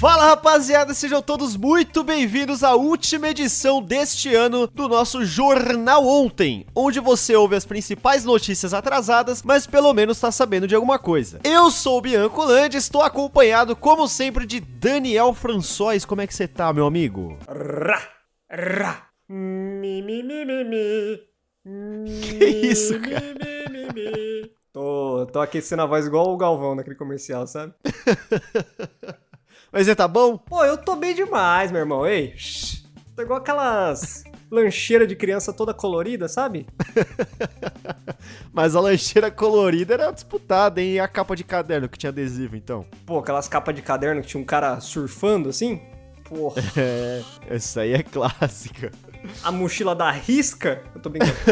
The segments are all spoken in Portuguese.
Fala rapaziada, sejam todos muito bem-vindos à última edição deste ano do nosso Jornal Ontem, onde você ouve as principais notícias atrasadas, mas pelo menos tá sabendo de alguma coisa. Eu sou o Bianco Land, estou acompanhado, como sempre, de Daniel François. Como é que você tá, meu amigo? Rá, rá. Mi, mi, mi, mi, mi. Que isso, cara? Mi, mi, mi, mi. Tô, tô aquecendo a voz igual o Galvão naquele comercial, sabe? Mas você tá bom? Pô, eu tô bem demais, meu irmão. Ei, shh. tô igual aquelas lancheiras de criança toda colorida, sabe? Mas a lancheira colorida era disputada, hein? E a capa de caderno que tinha adesivo, então? Pô, aquelas capas de caderno que tinha um cara surfando assim. Porra, É, essa aí é clássica. a mochila da risca. Eu tô brincando.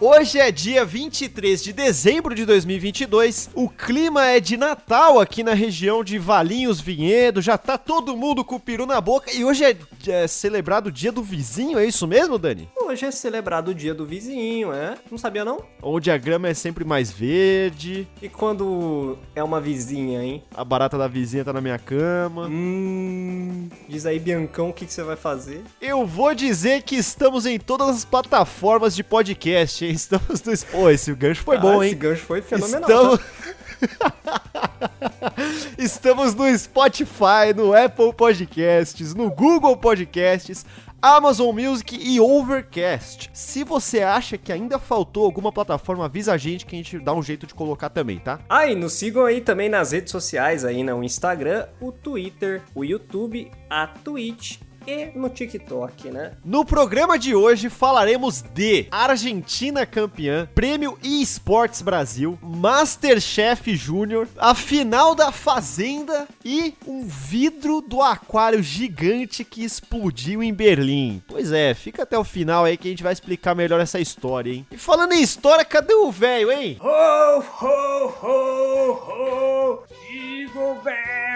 Hoje é dia 23 de dezembro de 2022. O clima é de Natal aqui na região de Valinhos Vinhedo. Já tá todo mundo com o peru na boca. E hoje é, é celebrado o dia do vizinho, é isso mesmo, Dani? Hoje é celebrado o dia do vizinho, é? Não sabia não? Onde a grama é sempre mais verde, E quando é uma vizinha, hein? a barata da vizinha tá na minha cama. Hum. Diz aí, Biancão, o que, que você vai fazer? Eu vou dizer que estamos em todas as plataformas de podcast, hein? Estamos no. Pô, esse gancho foi bom, Ah, hein? Esse gancho foi fenomenal. Estamos... tá? Estamos no Spotify, no Apple Podcasts, no Google Podcasts, Amazon Music e Overcast. Se você acha que ainda faltou alguma plataforma, avisa a gente que a gente dá um jeito de colocar também, tá? Ah, e nos sigam aí também nas redes sociais, aí no Instagram, o Twitter, o YouTube, a Twitch e no TikTok, né? No programa de hoje falaremos de Argentina campeã, Prêmio eSports Brasil, Masterchef Júnior, a final da Fazenda e um vidro do aquário gigante que explodiu em Berlim. Pois é, fica até o final aí que a gente vai explicar melhor essa história, hein? E falando em história, cadê o velho, hein? Ho, ho, ho, ho! Digo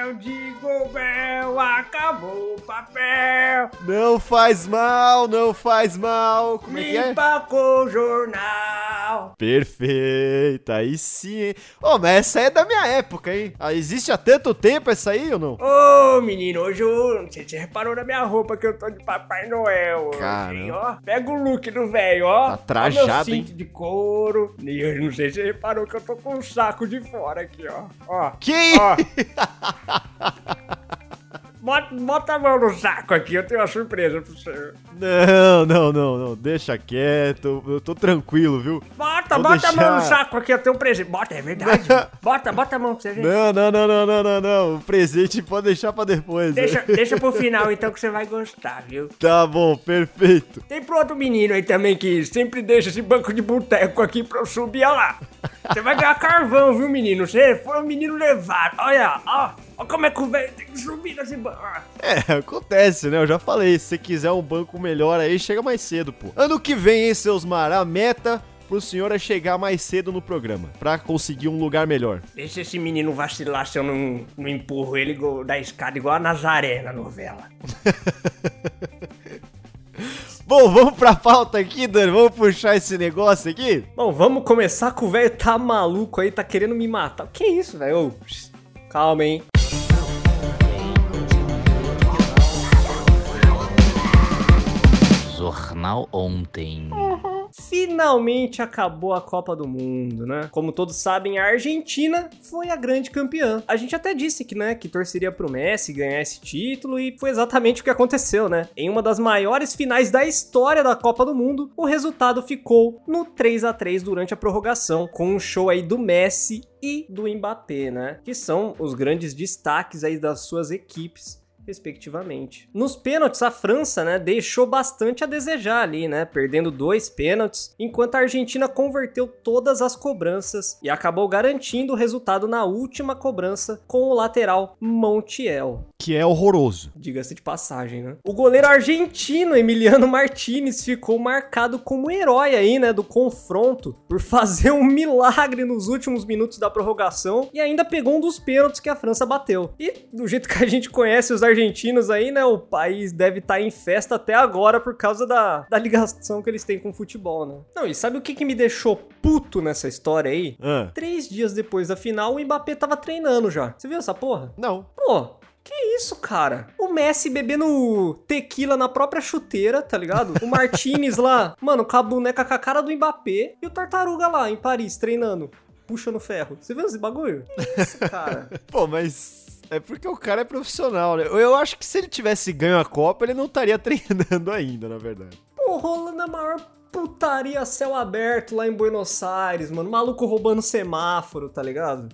Bel, digo Bel, acabou o papel! Não faz mal, não faz mal. Como é que é? Limpa com o jornal! Perfeita, aí sim, hein? Ô, mas essa é da minha época, hein? Ah, existe há tanto tempo essa aí ou não? Ô, menino, hoje eu... Você, você reparou na minha roupa que eu tô de Papai Noel hein, ó? Pega o look do velho, ó. Tá trajado, Ó meu cinto hein? de couro. E eu não sei se você reparou que eu tô com um saco de fora aqui, ó. Ó. Que? Ó. Bota, bota a mão no saco aqui, eu tenho uma surpresa pra você. Não, não, não, não. Deixa quieto. Eu tô tranquilo, viu? Bota, Vou bota a mão no deixar- saco aqui, eu tenho um presente. Bota, é verdade. bota, bota a mão pra você ver. Não, não, não, não, não, não, não. O presente pode deixar pra depois. né? Deixa, deixa pro final então que você vai gostar, viu? Tá bom, perfeito. Tem pro outro menino aí também que sempre deixa esse banco de boteco aqui pra eu subir, olha lá. Você vai ganhar carvão, viu, menino? Você foi um menino levado. Olha, ó. Olha como é que o velho tem que subir nesse banco. Ó. É, acontece, né? Eu já falei. Se você quiser um banco melhor aí, chega mais cedo, pô. Ano que vem, hein, seus mar? A meta pro senhor é chegar mais cedo no programa. Pra conseguir um lugar melhor. Deixa esse menino vacilar se eu não, não empurro ele igual- da escada igual a Nazaré na novela. Bom, vamos pra pauta aqui, Dani. Vamos puxar esse negócio aqui? Bom, vamos começar com o velho tá maluco aí, tá querendo me matar. Que isso, velho? Ô, pss, Calma, hein? Jornal Ontem. Finalmente acabou a Copa do Mundo, né? Como todos sabem, a Argentina foi a grande campeã. A gente até disse que, né, que torceria pro Messi ganhar esse título e foi exatamente o que aconteceu, né? Em uma das maiores finais da história da Copa do Mundo, o resultado ficou no 3 a 3 durante a prorrogação, com um show aí do Messi e do Mbappé, né? Que são os grandes destaques aí das suas equipes respectivamente. Nos pênaltis, a França, né, deixou bastante a desejar ali, né, perdendo dois pênaltis, enquanto a Argentina converteu todas as cobranças e acabou garantindo o resultado na última cobrança com o lateral Montiel. Que é horroroso. Diga-se de passagem, né? O goleiro argentino Emiliano Martinez ficou marcado como herói aí, né, do confronto, por fazer um milagre nos últimos minutos da prorrogação e ainda pegou um dos pênaltis que a França bateu. E do jeito que a gente conhece os argentinos argentinos aí, né? O país deve estar em festa até agora por causa da, da ligação que eles têm com o futebol, né? Não, e sabe o que, que me deixou puto nessa história aí? Ah, Três dias depois da final, o Mbappé tava treinando já. Você viu essa porra? não. Pô, que isso, cara? O Messi bebendo tequila na própria chuteira, tá ligado? O Martinez lá, mano, com a boneca com a cara do Mbappé. E o Tartaruga lá, em Paris, treinando. Puxa no ferro. Você viu esse bagulho? Que isso, cara? Pô, mas. É porque o cara é profissional, né? Eu acho que se ele tivesse ganho a Copa, ele não estaria treinando ainda, na verdade. Pô, rolando a maior putaria céu aberto lá em Buenos Aires, mano. Maluco roubando semáforo, tá ligado?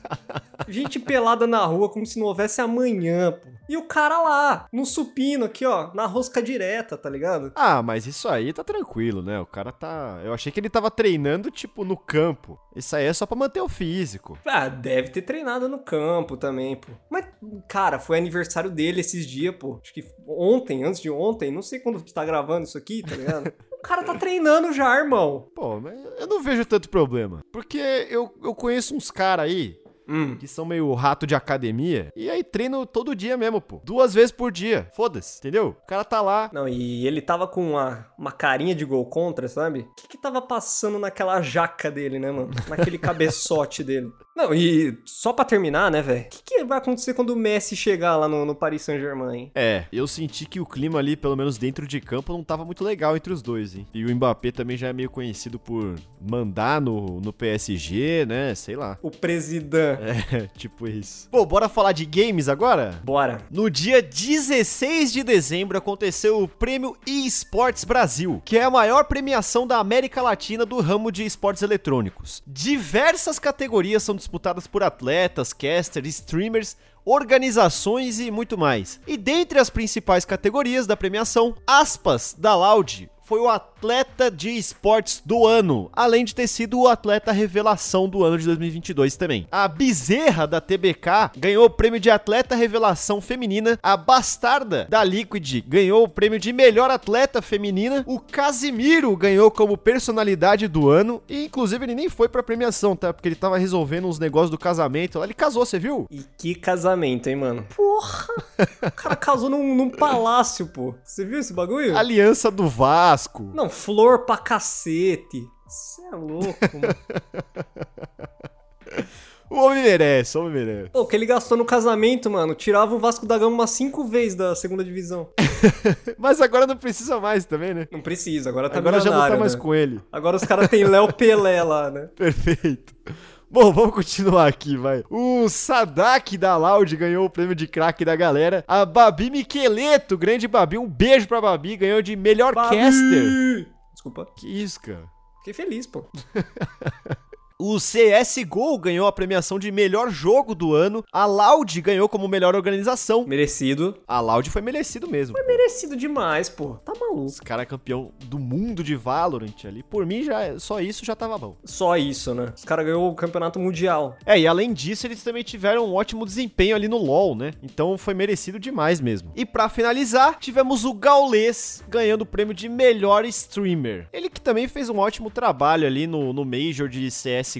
Gente pelada na rua como se não houvesse amanhã, pô. E o cara lá, no supino aqui, ó, na rosca direta, tá ligado? Ah, mas isso aí tá tranquilo, né? O cara tá. Eu achei que ele tava treinando, tipo, no campo. Isso aí é só pra manter o físico. Ah, deve ter treinado no campo também, pô. Mas, cara, foi aniversário dele esses dias, pô. Acho que ontem, antes de ontem, não sei quando tu tá gravando isso aqui, tá ligado? o cara tá treinando já, irmão. Pô, mas eu não vejo tanto problema. Porque eu, eu conheço uns caras aí Hum. que são meio rato de academia. E aí treino todo dia mesmo, pô. Duas vezes por dia. Foda-se, entendeu? O cara tá lá. Não, e ele tava com uma, uma carinha de gol contra, sabe? O que que tava passando naquela jaca dele, né, mano? Naquele cabeçote dele. Não, e só pra terminar, né, velho? O que, que vai acontecer quando o Messi chegar lá no, no Paris Saint-Germain, hein? É, eu senti que o clima ali, pelo menos dentro de campo, não tava muito legal entre os dois, hein? E o Mbappé também já é meio conhecido por mandar no, no PSG, né? Sei lá. O presidente. É, tipo isso. Pô, bora falar de games agora? Bora. No dia 16 de dezembro aconteceu o Prêmio eSports Brasil, que é a maior premiação da América Latina do ramo de esportes eletrônicos. Diversas categorias são disputadas por atletas, casters, streamers, organizações e muito mais. E dentre as principais categorias da premiação, Aspas da Loud foi o atleta de esportes do ano, além de ter sido o atleta revelação do ano de 2022 também. A Bezerra da TBK ganhou o prêmio de atleta revelação feminina, a Bastarda da Liquid ganhou o prêmio de melhor atleta feminina, o Casimiro ganhou como personalidade do ano e inclusive ele nem foi pra premiação, tá? Porque ele tava resolvendo uns negócios do casamento lá, ele casou, você viu? E que casamento, hein, mano? Porra! O cara casou num, num palácio, pô. Você viu esse bagulho? Aliança do Vasco. Não, flor pra cacete. Você é louco, mano. O homem merece, o homem merece. Pô, o que ele gastou no casamento, mano, tirava o Vasco da Gama umas cinco vezes da segunda divisão. Mas agora não precisa mais também, né? Não precisa, agora tá Agora já não tá mais né? com ele. Agora os caras têm Léo Pelé lá, né? Perfeito. Bom, vamos continuar aqui, vai. O Sadak da Loud ganhou o prêmio de craque da galera. A Babi Miqueleto, grande Babi, um beijo pra Babi, ganhou de melhor caster. Desculpa. Que isso, cara. Fiquei feliz, pô. O CSGO ganhou a premiação de melhor jogo do ano. A Loud ganhou como melhor organização. Merecido. A Loud foi merecido mesmo. Merecido demais, pô. Tá maluco. Esse cara é campeão do mundo de Valorant ali. Por mim, já só isso já tava bom. Só isso, né? Os caras ganhou o campeonato mundial. É, e além disso, eles também tiveram um ótimo desempenho ali no LoL, né? Então foi merecido demais mesmo. E pra finalizar, tivemos o Gaules ganhando o prêmio de melhor streamer. Ele que também fez um ótimo trabalho ali no, no Major de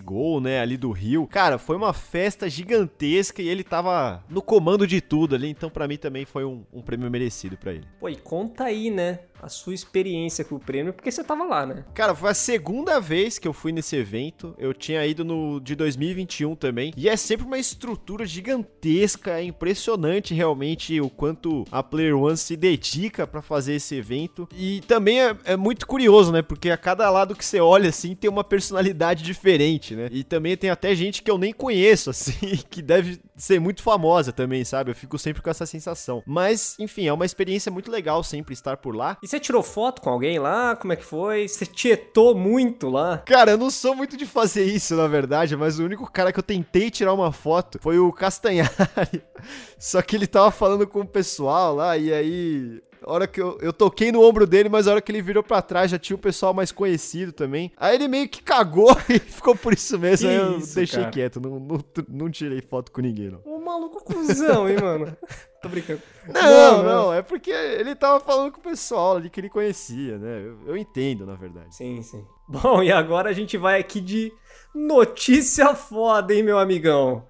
CSGO, né? Ali do Rio. Cara, foi uma festa gigantesca e ele tava no comando de tudo ali. Então pra mim também foi um, um prêmio merecido pra ele. Pô, e conta aí, né? A sua experiência com o prêmio, porque você tava lá, né? Cara, foi a segunda vez que eu fui nesse evento. Eu tinha ido no de 2021 também. E é sempre uma estrutura gigantesca. É impressionante realmente o quanto a Player One se dedica pra fazer esse evento. E também é, é muito curioso, né? Porque a cada lado que você olha, assim, tem uma personalidade diferente, né? E também tem até gente que eu nem conheço, assim, que deve ser muito famosa também, sabe? Eu fico sempre com essa sensação. Mas, enfim, é uma experiência muito legal sempre estar por lá. E você tirou foto com alguém lá? Como é que foi? Você tietou muito lá? Cara, eu não sou muito de fazer isso, na verdade, mas o único cara que eu tentei tirar uma foto foi o Castanhari. Só que ele tava falando com o pessoal lá, e aí. A hora que eu, eu toquei no ombro dele, mas a hora que ele virou pra trás já tinha o pessoal mais conhecido também. Aí ele meio que cagou e ficou por isso mesmo. Que aí eu isso, deixei cara. quieto, não, não, não tirei foto com ninguém, não. Ô, maluco cuzão, hein, mano? Tô brincando. Não, não, é porque ele tava falando com o pessoal ali que ele conhecia, né? Eu, eu entendo, na verdade. Sim, sim. Bom, e agora a gente vai aqui de notícia foda, hein, meu amigão?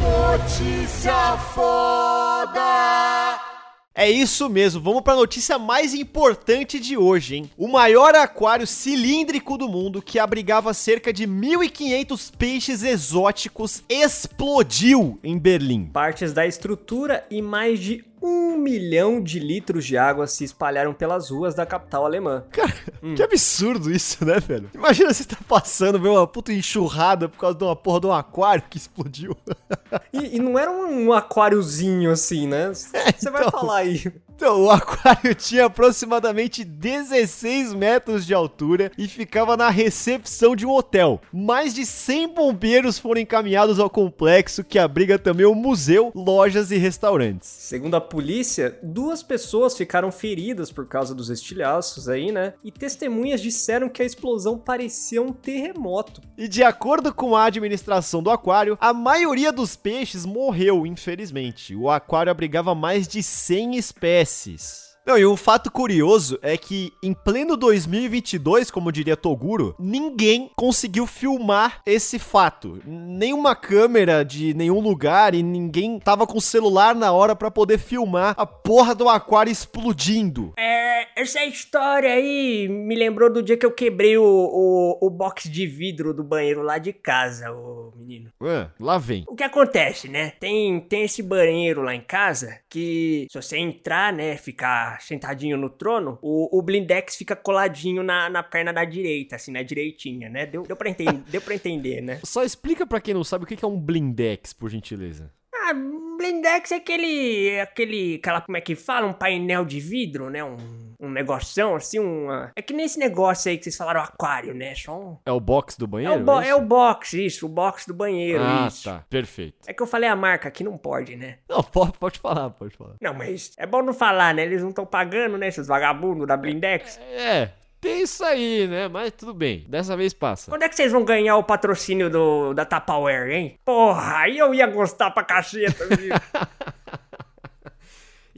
Notícia foda! É isso mesmo, vamos para a notícia mais importante de hoje, hein? O maior aquário cilíndrico do mundo, que abrigava cerca de 1.500 peixes exóticos, explodiu em Berlim. Partes da estrutura e mais de um milhão de litros de água se espalharam pelas ruas da capital alemã. Cara, que absurdo isso, né, velho? Imagina você tá passando, ver uma puta enxurrada por causa de uma porra de um aquário que explodiu. E, e não era um, um aquáriozinho assim, né? Você vai então. falar aí. Então, o aquário tinha aproximadamente 16 metros de altura e ficava na recepção de um hotel. Mais de 100 bombeiros foram encaminhados ao complexo, que abriga também um museu, lojas e restaurantes. Segundo a polícia, duas pessoas ficaram feridas por causa dos estilhaços aí, né? E testemunhas disseram que a explosão parecia um terremoto. E de acordo com a administração do aquário, a maioria dos peixes morreu, infelizmente. O aquário abrigava mais de 100 espécies. Não, e um fato curioso é que em pleno 2022, como diria Toguro, ninguém conseguiu filmar esse fato. Nenhuma câmera de nenhum lugar e ninguém tava com o celular na hora para poder filmar a porra do aquário explodindo. É, essa história aí me lembrou do dia que eu quebrei o, o, o box de vidro do banheiro lá de casa, ô menino. Ué, lá vem. O que acontece, né? Tem, tem esse banheiro lá em casa que se você entrar, né, ficar sentadinho no trono, o, o blindex fica coladinho na, na perna da direita, assim, na direitinha, né? Deu, deu, pra, entender, deu pra entender, né? Só explica pra quem não sabe o que que é um blindex, por gentileza. Ah, blindex é aquele, aquele, aquela, como é que fala? Um painel de vidro, né? Um, um negoção, assim, uma... É que nesse negócio aí que vocês falaram, aquário, né? Só um... É o box do É banheiro? o, bo- isso? é o box, isso, o box do banheiro, Ah, isso. tá. Perfeito. É que eu falei a marca aqui, não pode, né? Não, pode, pode falar, pode falar. Não, mas é bom não falar, né? Eles não estão pagando, né? Esses vagabundos da Blindex. É, tem isso aí, né? Mas tudo bem. Dessa vez passa. Quando é que vocês vão ganhar o patrocínio do, da Tupperware, hein? Porra, aí eu ia gostar pra caceta, viu?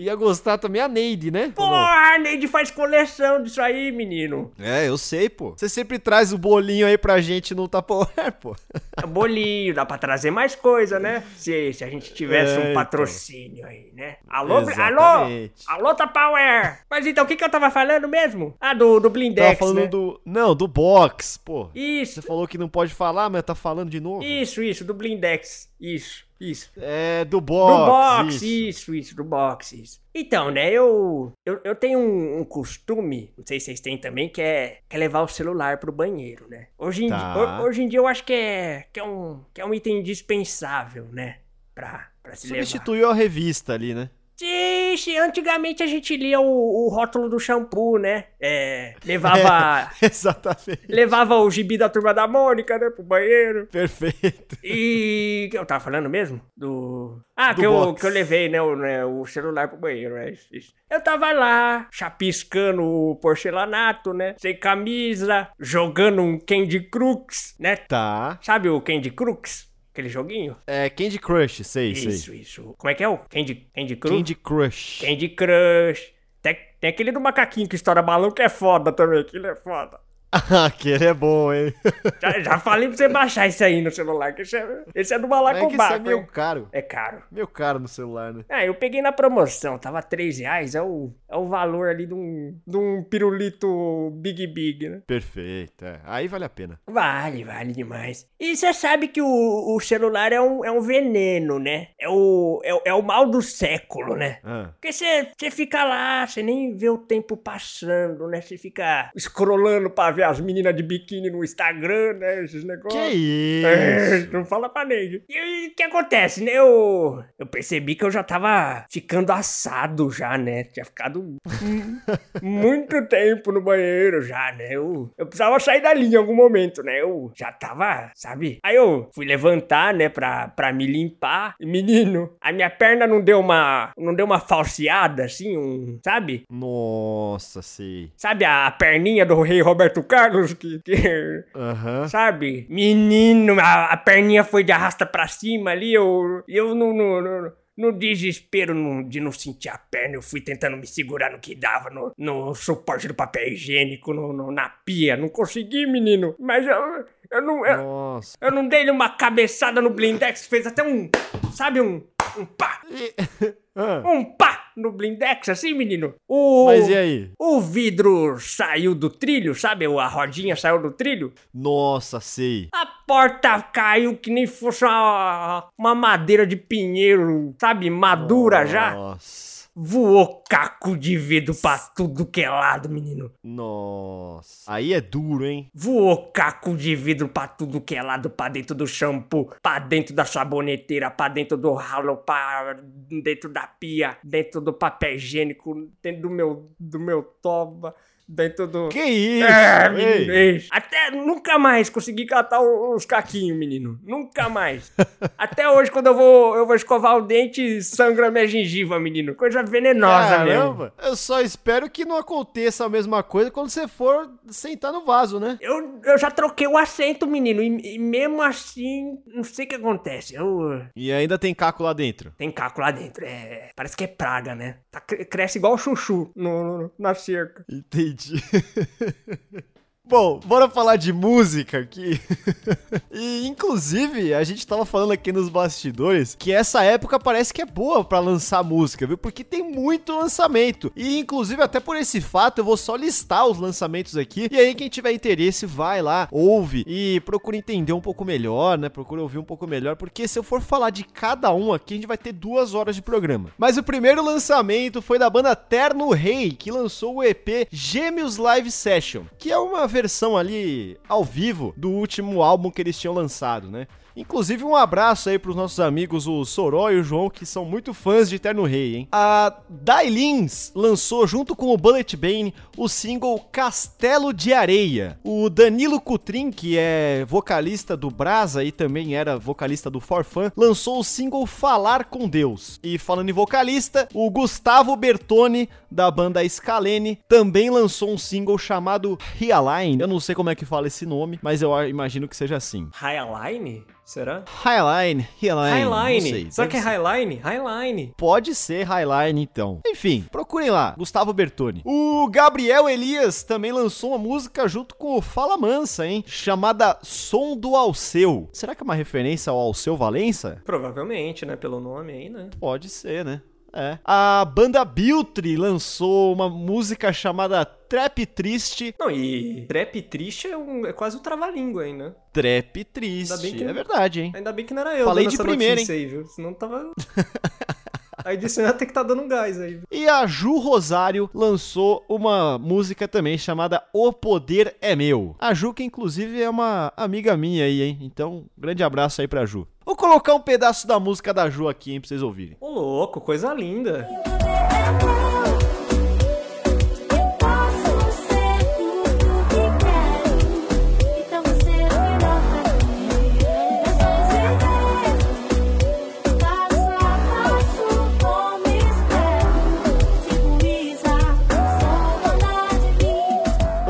Ia gostar também a Neide, né? Porra, a Neide faz coleção disso aí, menino. É, eu sei, pô. Você sempre traz o bolinho aí pra gente no Tupperware, pô. É bolinho, dá pra trazer mais coisa, né? Se, se a gente tivesse É, um então. patrocínio aí, né? Alô, Bli- alô? Exatamente. Alô, Tupperware? Mas então, o que que eu tava falando mesmo? Ah, do, do Tava Blindex, falando né? do... Não, do box, pô. Isso, Você falou que não pode falar, mas tá falando de novo. isso, isso, do Blindex. Isso, isso. É, do Do box. box, isso. isso. isso, do box, isso. Então, né, eu, eu, eu tenho um, um costume, não sei se vocês têm também, que é, que é levar o celular pro banheiro, né? Hoje em, Tá. di- ho- hoje em dia eu acho que é, que é, um, que é um item indispensável, né? Pra, pra se levar. Substituiu a revista ali, né? Sim, antigamente a gente lia o, o rótulo do shampoo, né? É, levava, Exatamente. levava o gibi da Turma da Mônica, né, pro banheiro. Perfeito. E que eu tava falando mesmo? Do. Ah, Do que, eu, que eu levei, né o, né, o celular pro banheiro, é isso, isso. Eu tava lá, chapiscando o porcelanato, né? Sem camisa, jogando um Candy Crux, né? Tá. Sabe o Candy Crux? Aquele joguinho? É Candy Crush, sei, sei. Isso, isso. Como é que é o Candy, Candy Crux? Candy Crush. Candy Crush. Tem, tem aquele do macaquinho que estoura balão que é foda também, aquele é foda. Ah, aquele é bom, hein? Já, já falei pra você baixar isso aí no celular, que esse é, esse é do É que isso é Malacobaco, meio hein? caro. É caro. Meio caro no celular, né? Ah, eu peguei na promoção, tava 3 reais, é o, é o valor ali de um, de um pirulito Big Big, né? Perfeito, é. Aí vale a pena. Vale, vale demais. E você sabe que o, o celular é um, é um veneno, né? É o, é, é o mal do século, né? Ah, Porque você você fica lá, você nem vê o tempo passando, né? Você fica scrollando pra ver as meninas de biquíni no Instagram, né? Esses negócios. que isso? É, não fala pra negue. E o que acontece, né? Eu, eu percebi que eu já tava ficando assado já, né? Tinha ficado mu- muito tempo no banheiro já, né? Eu, eu precisava sair dali em algum momento, né? Eu já tava, sabe? Aí eu fui levantar, né, pra, pra me limpar. E, menino, a minha perna não deu uma. Não deu uma falseada, assim, um. Sabe? Nossa, sei. Sabe a, a perninha do rei Roberto Carlos que- que Aham. Sabe? Menino, a, a perninha foi de arrasta pra cima ali, eu, eu no, no, no, no desespero de não sentir a perna, eu fui tentando me segurar no que dava, no, no suporte do papel higiênico, no, no- na pia. Não consegui, menino. Mas eu, eu não. Eu, Nossa. eu não dei-lhe uma cabeçada no blindex, fez até um. Sabe, um. Um pá! Um pá! No blindex, assim, menino. O, Mas e aí? o vidro saiu do trilho, sabe? A rodinha saiu do trilho. Nossa, sei. A porta caiu que nem fosse uma, uma madeira de pinheiro, sabe? Madura já. Nossa. Voou caco de vidro pra tudo que é lado, menino. Nossa. Aí é duro, hein? Voou caco de vidro pra tudo que é lado, pra dentro do shampoo, pra dentro da saboneteira, pra dentro do ralo, pra dentro da pia, dentro do papel higiênico, dentro do meu, do meu toba, dentro do... Que isso? É, menino, ei. Até nunca mais consegui catar os caquinhos, menino. Nunca mais. Até hoje, quando eu vou, eu vou escovar o dente, sangra minha gengiva, menino. Coisa venenosa mesmo. Caramba, eu só espero que não aconteça a mesma coisa quando você for sentar no vaso, né? Eu, eu já troquei o assento, menino, e, e mesmo assim, não sei o que acontece. Eu, E ainda tem caco lá dentro. tem caco lá dentro, é, parece que é praga, né? Tá, cre- cresce igual chuchu no, no- na cerca. Entendi. 呵呵呵呵呵。Bom, bora falar de música aqui. e inclusive, a gente tava falando aqui nos bastidores que essa época parece que é boa pra lançar música, viu? Porque tem muito lançamento. E inclusive até por esse fato eu vou só listar os lançamentos aqui. E aí quem tiver interesse vai lá, ouve e procura entender um pouco melhor, né? Procura ouvir um pouco melhor, porque se eu for falar de cada um aqui, a gente vai ter duas horas de programa. Mas o primeiro lançamento foi da banda Terno Rei, que lançou o EP Gêmeos Live Session, que é uma versão ali ao vivo do último álbum que eles tinham lançado, né? Inclusive, um abraço aí pros nossos amigos, o Soró e o João, que são muito fãs de Terno Rei, hein? A Dailins lançou, junto com o Bullet Bane, o single Castelo de Areia. O Danilo Cutrin, que é vocalista do Brasa e também era vocalista do Forfan, lançou o single Falar com Deus. E falando em vocalista, o Gustavo Bertoni, da banda Scalene, também lançou um single chamado Realign. Eu não sei como é que fala esse nome, mas eu imagino que seja assim. Highline? Será? Highline, Highline. não Highline. sei, Será que é. Highline? Highline. Pode ser Highline, então. Enfim, procurem lá, Gustavo Bertoni. O Gabriel Elias também lançou uma música junto com o Fala Mansa, hein? Chamada Som do Alceu. Será que é uma referência ao Alceu Valença? Provavelmente, né? Pelo nome aí, né? Pode ser, né? É. A banda Biltri lançou uma música chamada Trap Triste. Não, e trap triste é, um, é quase o trava-língua aí, né? Trap Triste. Ainda bem que- É verdade, hein? Ainda bem que não era eu Falei de primeira, notícia aí, viu? Senão tava... A edição ia ter que tá dando um gás aí. E a Ju Rosário lançou uma música também chamada O Poder é Meu. A Ju, que inclusive é uma amiga minha aí, hein? Então, grande abraço aí pra Ju. Vou colocar um pedaço da música da Ju aqui, hein, pra vocês ouvirem. Ô, louco, coisa linda.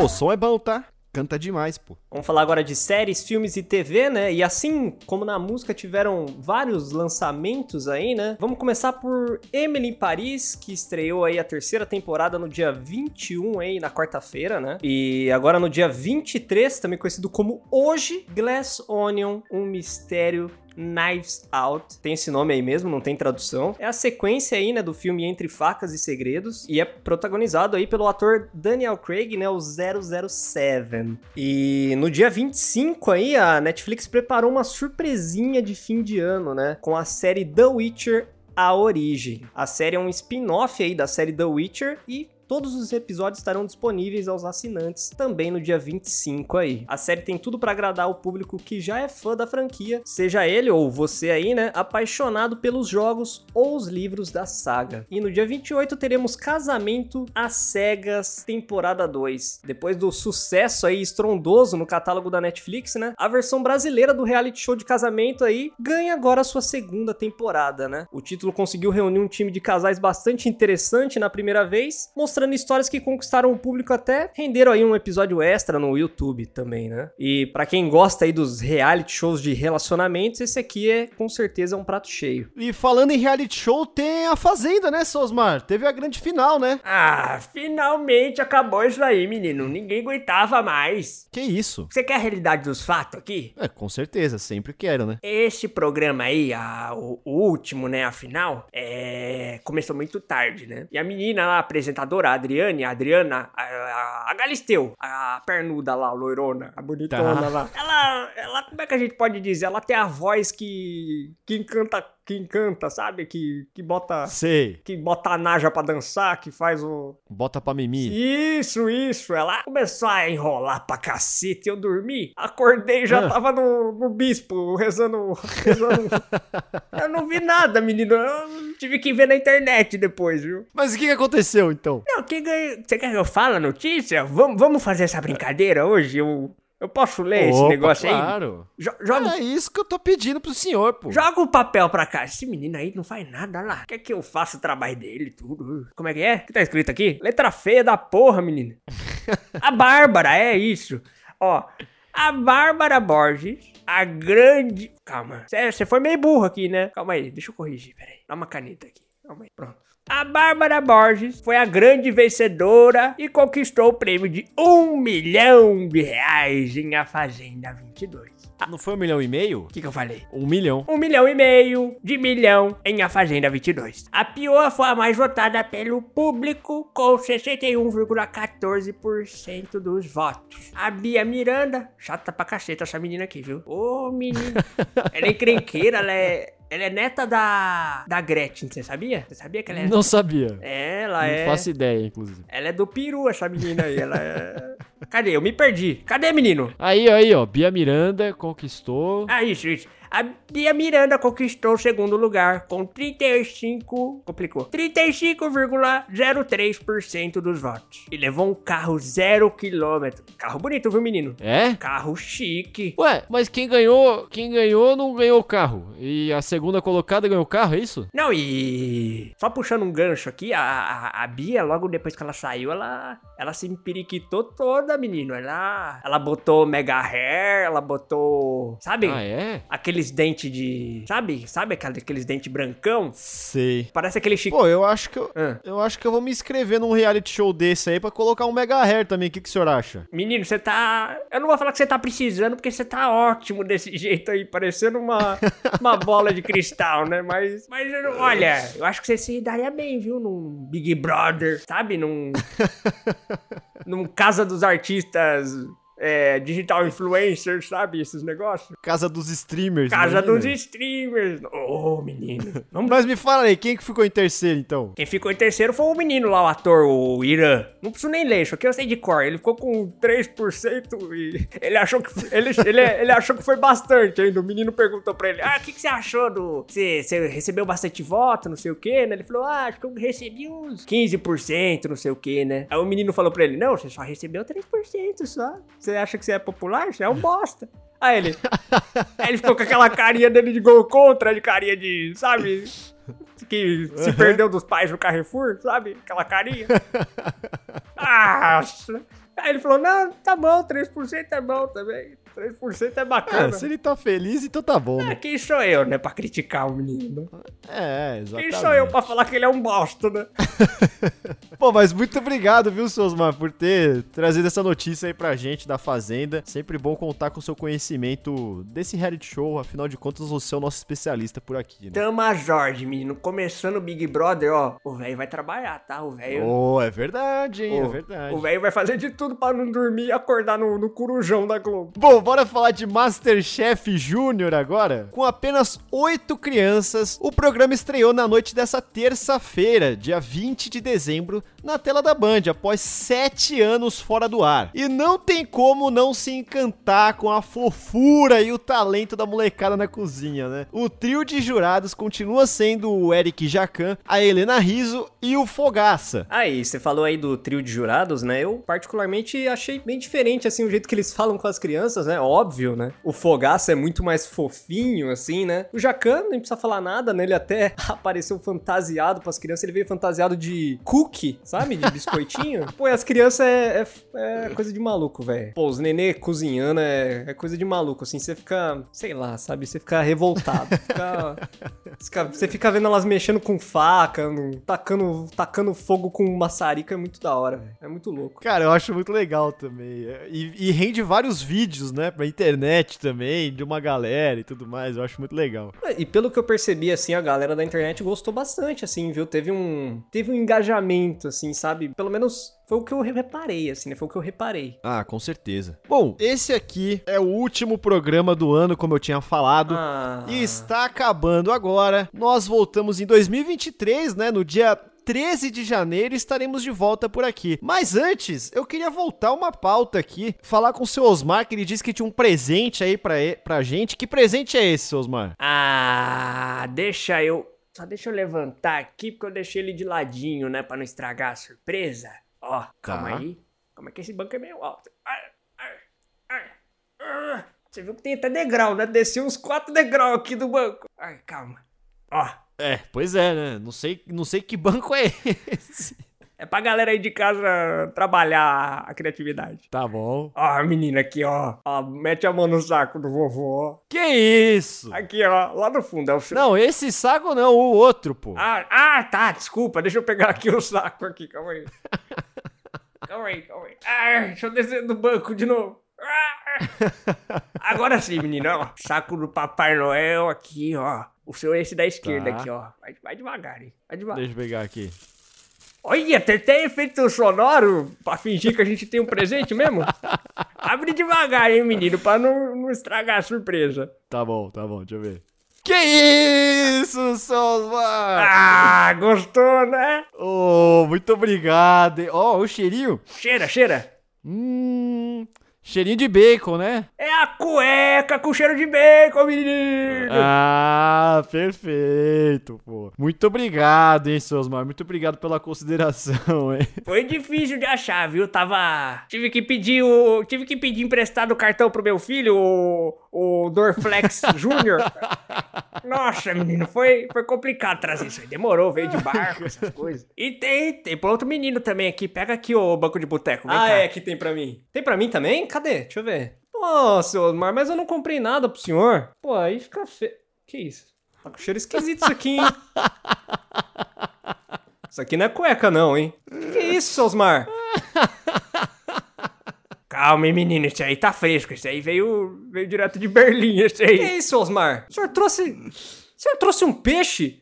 O som é bom, tá? Canta demais, pô. Vamos falar agora de séries, filmes e TV, né? E assim como na música tiveram vários lançamentos aí, né? Vamos começar por Emily em Paris, que estreou aí a terceira temporada no dia 21 aí, na quarta-feira, né? E agora no dia 23, também conhecido como Hoje, Glass Onion, um mistério Knives Out, tem esse nome aí mesmo, não tem tradução. É a sequência aí, né, do filme Entre Facas e Segredos e é protagonizado aí pelo ator Daniel Craig, né, o 007. E no dia 25 aí, a Netflix preparou uma surpresinha de fim de ano, né, com a série The Witcher A Origem. A série é um spin-off aí da série The Witcher e Todos os episódios estarão disponíveis aos assinantes também no dia 25 aí. A série tem tudo pra agradar o público que já é fã da franquia, seja ele ou você aí, né, apaixonado pelos jogos ou os livros da saga. E no dia 28 teremos Casamento às Cegas, temporada 2. Depois do sucesso aí estrondoso no catálogo da Netflix, né, a versão brasileira do reality show de casamento aí ganha agora sua segunda temporada, né? O título conseguiu reunir um time de casais bastante interessante na primeira vez, mostrando mostrando histórias que conquistaram o público até renderam aí um episódio extra no YouTube também, né? E pra quem gosta aí dos reality shows de relacionamentos, esse aqui é com certeza um prato cheio. E falando em reality show, tem a Fazenda, né, Sosmar? Teve a grande final, né? Ah, finalmente acabou isso aí, menino. Ninguém aguentava mais. Que isso? Você quer a realidade dos fatos aqui? É, com certeza, sempre quero, né? Esse programa aí, a- o, o último, né, a final, é, começou muito tarde, né? E a menina lá, a apresentadora, a Adriane, a Adriana, a, a, a Galisteu, a pernuda lá, a loirona, a bonitona Tá. lá. Ela, ela, como é que a gente pode dizer? Ela tem a voz que, que encanta, que encanta, sabe? Que, que bota... Sei. Que bota a Naja pra dançar, que faz o, Bota pra mimir. isso, isso. Ela começou a enrolar pra cacete. Eu dormi, acordei já Ah. tava no, no bispo, rezando. rezando. eu não vi nada, menino. Eu tive que ver na internet depois, viu? Mas o que, aconteceu, então? Não, quem ganha. Você quer que eu fale a notícia? Vamos, vamos fazer essa brincadeira hoje? Eu, eu posso ler esse Opa, negócio aí? claro. Jo- Joga, É isso que eu tô pedindo pro senhor, pô. Joga o papel pra cá. Esse menino aí não faz nada, olha lá. Quer que eu faça o trabalho dele e tudo? Como é que é? O que tá escrito aqui? Letra feia da porra, menino. A Bárbara, é isso. Ó, a Bárbara Borges, a grande... Calma, você foi meio burro aqui, né? Calma aí, deixa eu corrigir, peraí. Dá uma caneta aqui. Calma aí, pronto. A Bárbara Borges foi a grande vencedora e conquistou o prêmio de um milhão de reais em A Fazenda 22. Não foi um milhão e meio? O que, que eu falei? Um milhão. Um milhão e meio de milhão em A Fazenda 22. A Pioa foi a mais votada pelo público, com 61,14% dos votos. A Bia Miranda, chata pra caceta essa menina aqui, viu? Ô, menina. ela é encrenqueira, ela é... Ela é neta da... da Gretchen, você sabia? Você sabia que ela é... Não sabia. Ela Não é... faço ideia, inclusive. Ela é do peru, essa menina aí. Ela é... Cadê? Eu me perdi. Cadê, menino? Aí, aí, ó. Bia Miranda conquistou. Ah, isso, isso. A Bia Miranda conquistou o segundo lugar com 35. Complicou. 35,03% dos votos. E levou um carro zero quilômetro. Carro bonito, viu, menino? É? Carro chique. Ué, mas quem ganhou, quem ganhou não ganhou o carro. E a segunda colocada ganhou o carro, é isso? Não, e. Só puxando um gancho aqui, a, a, a Bia, logo depois que ela saiu, ela, ela se empiriquitou toda, menino. Ela, ela botou mega hair, ela botou. Sabe? Ah, é? Aqueles dentes de. Sabe? Sabe aquele- aqueles dentes brancão? Sei. Parece aquele chique. Pô, eu acho que eu, Ah. eu acho que eu vou me inscrever num reality show desse aí pra colocar um mega hair também. O que, que o senhor acha? Menino, você tá. Eu não vou falar que você tá precisando, porque você tá ótimo desse jeito aí, parecendo uma, uma bola de cristal, né? Mas, mas eu não- olha, eu acho que você se daria bem, viu? Num Big Brother, sabe? Num. num Casa dos Artistas é, Digital Influencers, sabe? Esses negócios. Casa dos streamers. Casa imagina. dos streamers. Ô, menino. Vamos Mas me fala aí, quem que ficou em terceiro, então? Quem ficou em terceiro foi o menino lá, o ator, o Irã. Não preciso nem ler, isso aqui eu sei de cor. Ele ficou com 3% e ele achou que ele, ele, ele achou que foi bastante ainda. O menino perguntou pra ele: Ah, o que, que você achou do. Você, você recebeu bastante voto, não sei o quê, né? Ele falou: Ah, acho que eu recebi uns 15%, não sei o quê, né? Aí o menino falou pra ele: Não, você só recebeu 3% só. Você acha que você é popular? Você é um bosta. Aí ele. Aí ele ficou com aquela carinha dele de gol contra, de carinha de. Sabe? Que se perdeu dos pais no Carrefour, sabe? Aquela carinha. Ah! Aí ele falou: Não, tá bom, 3% é bom também. 3% é Ah, bacana. se ele tá feliz, então tá bom, Ah, né? quem sou eu, né, pra criticar o menino? É, Quem exatamente. sou eu pra falar que ele é um bosta, né? Pô, mas muito obrigado, viu, Sosmar, por ter trazido essa notícia aí pra gente da Fazenda. Sempre bom contar com o seu conhecimento desse reality show. Afinal de contas, você é o nosso especialista por aqui, né? Tama Jorge, menino, começando o Big Brother, ó. O velho vai trabalhar, tá? O velho. Oh, é verdade, hein? Ô, é verdade. O velho vai fazer de tudo pra não dormir e acordar no, no corujão da Globo. Bom, bora falar de Masterchef Júnior agora? Com apenas oito crianças, o programa estreou na noite dessa terça-feira, dia 20 de dezembro, na tela da Band, após sete anos fora do ar. E não tem como não se encantar com a fofura e o talento da molecada na cozinha, né? O trio de jurados continua sendo o Eric Jacan, a Helena Riso e o Fogaça. Aí, você falou aí do trio de jurados, né? Eu particularmente achei bem diferente, assim, o jeito que eles falam com as crianças, né? Óbvio, né? O Fogaça é muito mais fofinho, assim, né? O Jacan, nem precisa falar nada, né? Ele até apareceu fantasiado pras crianças, ele veio fantasiado de cookie, sabe? De biscoitinho. Pô, e as crianças é, é- é coisa de maluco, velho. Pô, os nenê cozinhando é, é coisa de maluco, assim. Você fica, sei lá, sabe? Você fica revoltado. Fica, você fica vendo elas mexendo com faca, tacando, tacando fogo com maçarico. É muito da hora, velho. É muito louco. Cara, eu acho muito legal também. E, e rende vários vídeos, né? Pra internet também, de uma galera e tudo mais. Eu acho muito legal. E pelo que eu percebi, assim, a galera da internet gostou bastante, assim, viu? Teve um, teve um engajamento, assim, sabe? Pelo menos foi o que eu reparei, assim, né? Foi o que eu reparei. Ah, com certeza. Bom, esse aqui é o último programa do ano, como eu tinha falado. Ah, E está acabando agora. Nós voltamos em 2023, né? No dia 13 de janeiro estaremos de volta por aqui. Mas antes, eu queria voltar uma pauta aqui, falar com o seu Osmar, que ele disse que tinha um presente aí pra, e- pra gente. Que presente é esse, seu Osmar? Ah, deixa eu. Só deixa eu levantar aqui, porque eu deixei ele de ladinho, né? Pra não estragar a surpresa. Ó, calma Tá. aí. Como é que esse banco é meio alto? Ai, ai. Ah, Você viu que tem até degrau, né? Desceu uns quatro degraus aqui do banco. Ai, calma. Ó, É, pois é, né? Não sei, não sei que banco é esse. É pra galera aí de casa trabalhar a criatividade. Tá bom. Ó, a menina aqui, ó. Ó, mete a mão no saco do vovô. Que isso? Aqui, ó, lá no fundo. É o... Não, esse saco não, o outro, pô. Ah, ah, tá, desculpa. Deixa eu pegar aqui o saco aqui, calma aí. calma aí, calma aí. Ah, deixa eu descer do banco de novo. Ah. Agora sim, menino, ó. Saco do Papai Noel aqui, ó. O seu é esse da esquerda Tá. aqui, ó. Vai, vai devagar, hein. Vai devagar. Deixa eu pegar aqui. Olha, tem até efeito sonoro pra fingir que a gente tem um presente mesmo. Abre devagar, hein, menino, pra não, não estragar a surpresa. Tá bom, tá bom, deixa eu ver. Que isso, seu Osmar? Ah, gostou, né? Oh, muito obrigado. hein? Ó, o cheirinho. Cheira, cheira. Hum, cheirinho de bacon, né? É a cueca com cheiro de bacon, menino. Ah, perfeito, pô. Muito obrigado, hein, seu Osmar. Muito obrigado pela consideração, hein. Foi difícil de achar, viu? Tava. Tive que pedir o. Tive que pedir emprestado o cartão pro meu filho, o. O Dorflex Júnior. Nossa, menino, foi, foi complicado trazer isso aí. Demorou, veio de barco, essas coisas. E tem, tem pra outro menino também aqui. Pega aqui o banco de boteco. Ah, cá. é, que tem pra mim. Tem pra mim também? Cadê? Deixa eu ver. Pô, seu Osmar, mas eu não comprei nada pro senhor. Pô, aí fica feio. Que isso? Tá com cheiro esquisito isso aqui, hein? Isso aqui não é cueca, não, hein? Que, que é isso, seu Osmar? Calma, hein, menino. Esse aí tá fresco. Esse aí veio, veio direto de Berlim, esse aí. Que é isso, Osmar? O senhor trouxe. O senhor trouxe um peixe?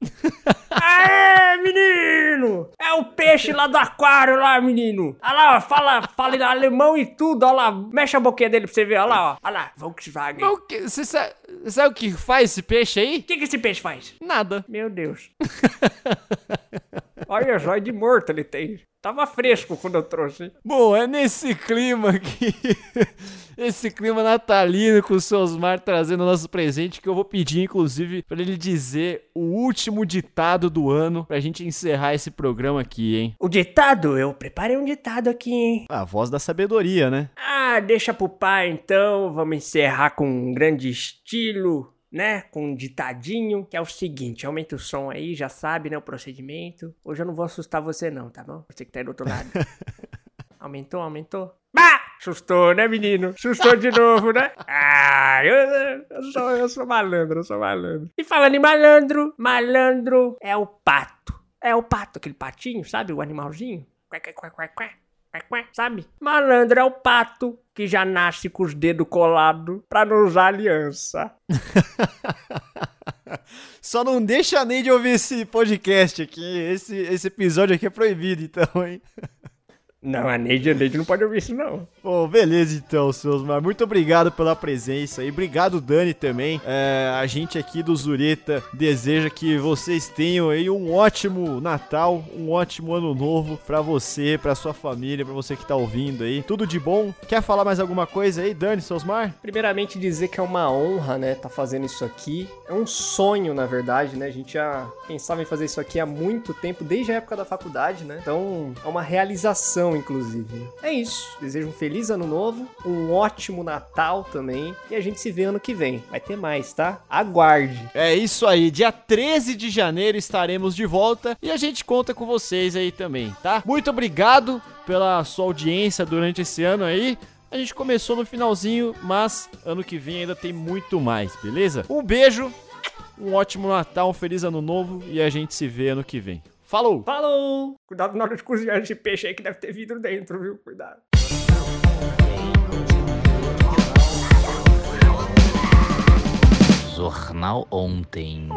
Aê, menino! É o peixe lá do aquário lá, menino. Olha lá, ó, fala, fala em alemão e tudo, olha lá. Mexe a boquinha dele pra você ver, olha lá, ó. Olha lá, Volkswagen. O Você sabe, sabe o que faz esse peixe aí? que, que esse peixe faz? Nada. Meu Deus. Olha é de morto ele tem. Tava fresco quando eu trouxe. Bom, é nesse clima aqui, esse clima natalino com o seu Osmar trazendo o nosso presente que eu vou pedir, inclusive, pra ele dizer o último ditado do ano pra gente encerrar esse programa aqui, hein? O ditado? Eu preparei um ditado aqui, hein? A voz da sabedoria, né? Ah, deixa pro pai então. Vamos encerrar com um grande estilo, né? Com um ditadinho, que é o seguinte: aumenta o som aí, já sabe, né? O procedimento. Hoje eu não vou assustar você, não, tá bom? Você que tá aí do outro lado. aumentou, aumentou? Bah! Assustou, né, menino? Assustou de novo, né? Ah, eu, eu, sou, eu sou malandro, eu sou malandro. E falando em malandro, malandro é o pato. É o pato, aquele patinho, sabe? O animalzinho. Quá, quá, quá, quá, quá. Sabe? Malandro é o pato que já nasce com os dedos colados pra não usar aliança. Só não deixa nem de ouvir esse podcast aqui. Esse, esse episódio aqui é proibido, então, hein? Não, a Neide, a Neide não pode ouvir isso, não. Bom, beleza então, seu Osmar. Muito obrigado pela presença e obrigado, Dani, também. É, a gente aqui do Zureta deseja que vocês tenham aí um ótimo Natal, um ótimo Ano Novo pra você, pra sua família, pra você que tá ouvindo aí. Tudo de bom. Quer falar mais alguma coisa aí, Dani, seu Osmar? Primeiramente dizer que é uma honra, né, tá fazendo isso aqui. É um sonho, na verdade, né? A gente já pensava em fazer isso aqui há muito tempo, desde a época da faculdade, né? Então, é uma realização inclusive. É isso. Desejo um feliz ano novo, um ótimo Natal também. E a gente se vê ano que vem. Vai ter mais, tá? Aguarde. É isso aí, dia 13 de janeiro estaremos de volta e a gente conta com vocês aí também, tá? Muito obrigado pela sua audiência durante esse ano aí. A gente começou no finalzinho, mas ano que vem ainda tem muito mais, beleza? Um beijo, um ótimo Natal, um feliz ano novo e a gente se vê ano que vem. Falou! Falou! Cuidado na hora de cozinhar esse peixe aí que deve ter vidro dentro, viu? Cuidado. Jornal Ontem.